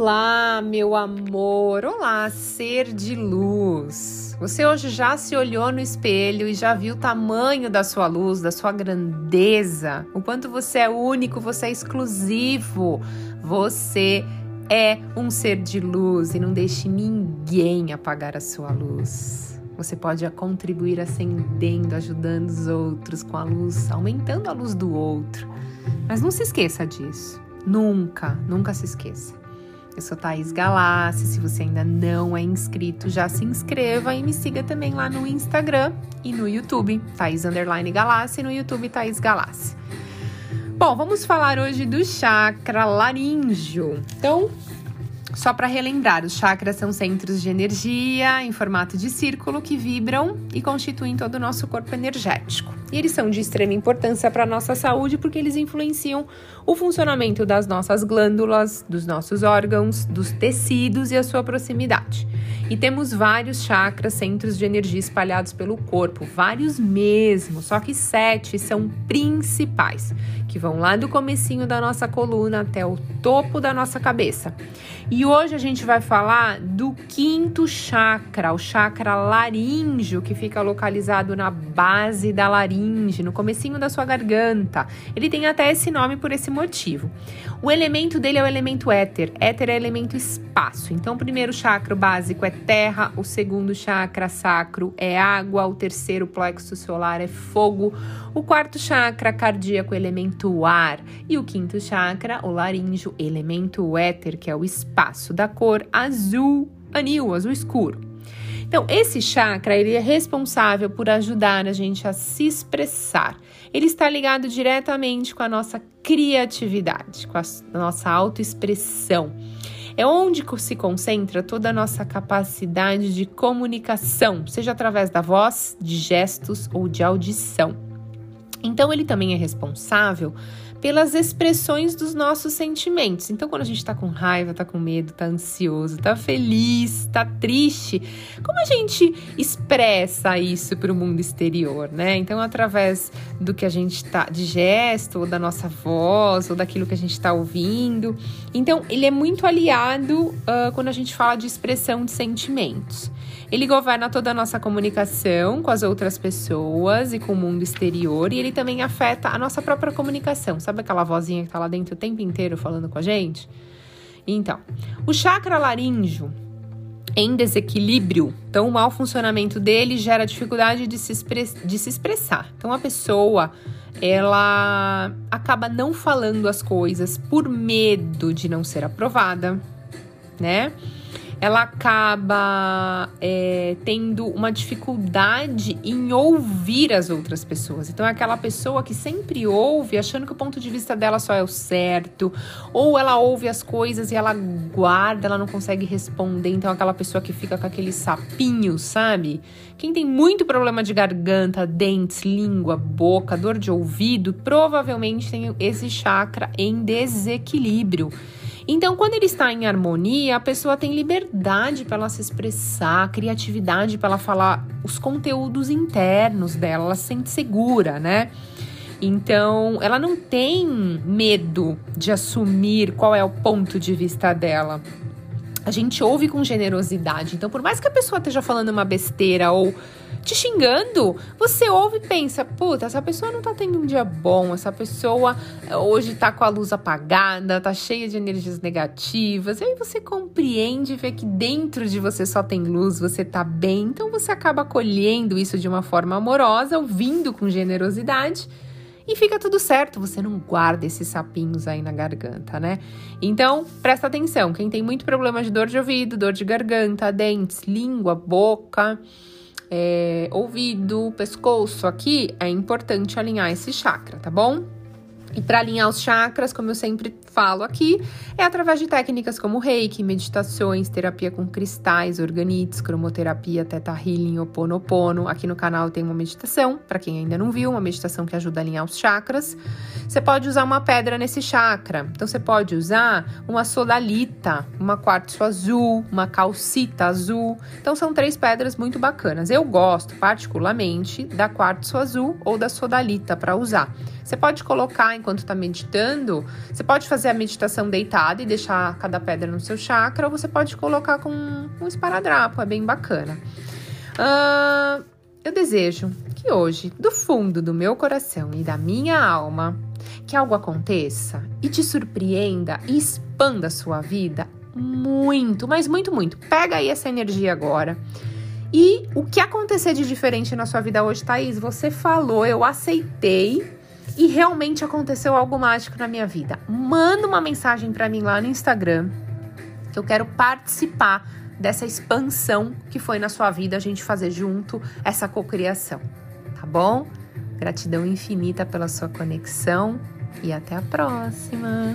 Olá, meu amor! Olá, ser de luz! Você hoje já se olhou no espelho e já viu o tamanho da sua luz, da sua grandeza, o quanto você é único, você é exclusivo, você é um ser de luz e não deixe ninguém apagar a sua luz. Você pode contribuir acendendo, ajudando os outros com a luz, aumentando a luz do outro. Mas não se esqueça disso. Nunca, nunca se esqueça. Eu sou Thaís Galassi. Se você ainda não é inscrito, já se inscreva e me siga também lá no Instagram e no YouTube, Thaís Underline Galassi, e no YouTube Thaís Galassi. Bom, vamos falar hoje do chakra laríngeo. Então, só para relembrar, os chakras são centros de energia em formato de círculo que vibram e constituem todo o nosso corpo energético. E eles são de extrema importância para a nossa saúde porque eles influenciam o funcionamento das nossas glândulas, dos nossos órgãos, dos tecidos e a sua proximidade. E temos vários chakras, centros de energia espalhados pelo corpo, vários mesmo, só que sete são principais, que vão lá do comecinho da nossa coluna até o topo da nossa cabeça. E hoje a gente vai falar do quinto chakra, o chakra laríngeo, que fica localizado na base da laringe, no comecinho da sua garganta. Ele tem até esse nome por esse motivo. O elemento dele é o elemento éter. Éter é elemento espaço. Então, o primeiro chakra básico é terra, o segundo chakra sacro é água, o terceiro plexo solar é fogo, o quarto chakra cardíaco elemento ar e o quinto chakra, o laríngeo, elemento éter, que é o espaço da cor azul anil, azul escuro. Então, esse chakra ele é responsável por ajudar a gente a se expressar. Ele está ligado diretamente com a nossa criatividade, com a nossa autoexpressão. É onde se concentra toda a nossa capacidade de comunicação, seja através da voz, de gestos ou de audição. Então, ele também é responsável pelas expressões dos nossos sentimentos. Então, quando a gente tá com raiva, tá com medo, tá ansioso, tá feliz, tá triste, como a gente expressa isso para o mundo exterior, né? Então, através do que a gente tá de gesto, ou da nossa voz, ou daquilo que a gente está ouvindo. Então, ele é muito aliado uh, quando a gente fala de expressão de sentimentos. Ele governa toda a nossa comunicação com as outras pessoas e com o mundo exterior, e ele também afeta a nossa própria comunicação. Sabe aquela vozinha que tá lá dentro o tempo inteiro falando com a gente? Então, o chakra laríngeo em desequilíbrio, então o mau funcionamento dele gera dificuldade de se, de se expressar. Então a pessoa ela acaba não falando as coisas por medo de não ser aprovada, né? Ela acaba é, tendo uma dificuldade em ouvir as outras pessoas. Então, é aquela pessoa que sempre ouve, achando que o ponto de vista dela só é o certo, ou ela ouve as coisas e ela guarda, ela não consegue responder. Então, é aquela pessoa que fica com aquele sapinho, sabe? Quem tem muito problema de garganta, dentes, língua, boca, dor de ouvido, provavelmente tem esse chakra em desequilíbrio. Então, quando ele está em harmonia, a pessoa tem liberdade para ela se expressar, criatividade para ela falar os conteúdos internos dela, ela se sente segura, né? Então, ela não tem medo de assumir qual é o ponto de vista dela. A gente ouve com generosidade. Então, por mais que a pessoa esteja falando uma besteira ou te xingando, você ouve e pensa: puta, essa pessoa não tá tendo um dia bom, essa pessoa eh, hoje tá com a luz apagada, tá cheia de energias negativas. E aí você compreende e vê que dentro de você só tem luz, você tá bem, então você acaba acolhendo isso de uma forma amorosa, ouvindo com generosidade e fica tudo certo, você não guarda esses sapinhos aí na garganta, né? Então, presta atenção, quem tem muito problema de dor de ouvido, dor de garganta, dentes, língua, boca, é, ouvido, pescoço aqui, é importante alinhar esse chakra, tá bom? E para alinhar os chakras, como eu sempre falo aqui, é através de técnicas como reiki, meditações, terapia com cristais, organites, cromoterapia, teta healing, oponopono. Aqui no canal tem uma meditação, para quem ainda não viu, uma meditação que ajuda a alinhar os chakras. Você pode usar uma pedra nesse chakra. Então você pode usar uma sodalita, uma quartzo azul, uma calcita azul. Então são três pedras muito bacanas. Eu gosto particularmente da quartzo azul ou da sodalita para usar. Você pode colocar enquanto está meditando, você pode fazer a meditação deitada e deixar cada pedra no seu chakra, ou você pode colocar com um esparadrapo, é bem bacana. Uh, eu desejo que hoje, do fundo do meu coração e da minha alma, que algo aconteça e te surpreenda e expanda a sua vida muito, mas muito, muito. Pega aí essa energia agora. E o que acontecer de diferente na sua vida hoje, Thaís? Você falou, eu aceitei e realmente aconteceu algo mágico na minha vida. Manda uma mensagem para mim lá no Instagram que eu quero participar dessa expansão que foi na sua vida a gente fazer junto essa cocriação, tá bom? Gratidão infinita pela sua conexão e até a próxima.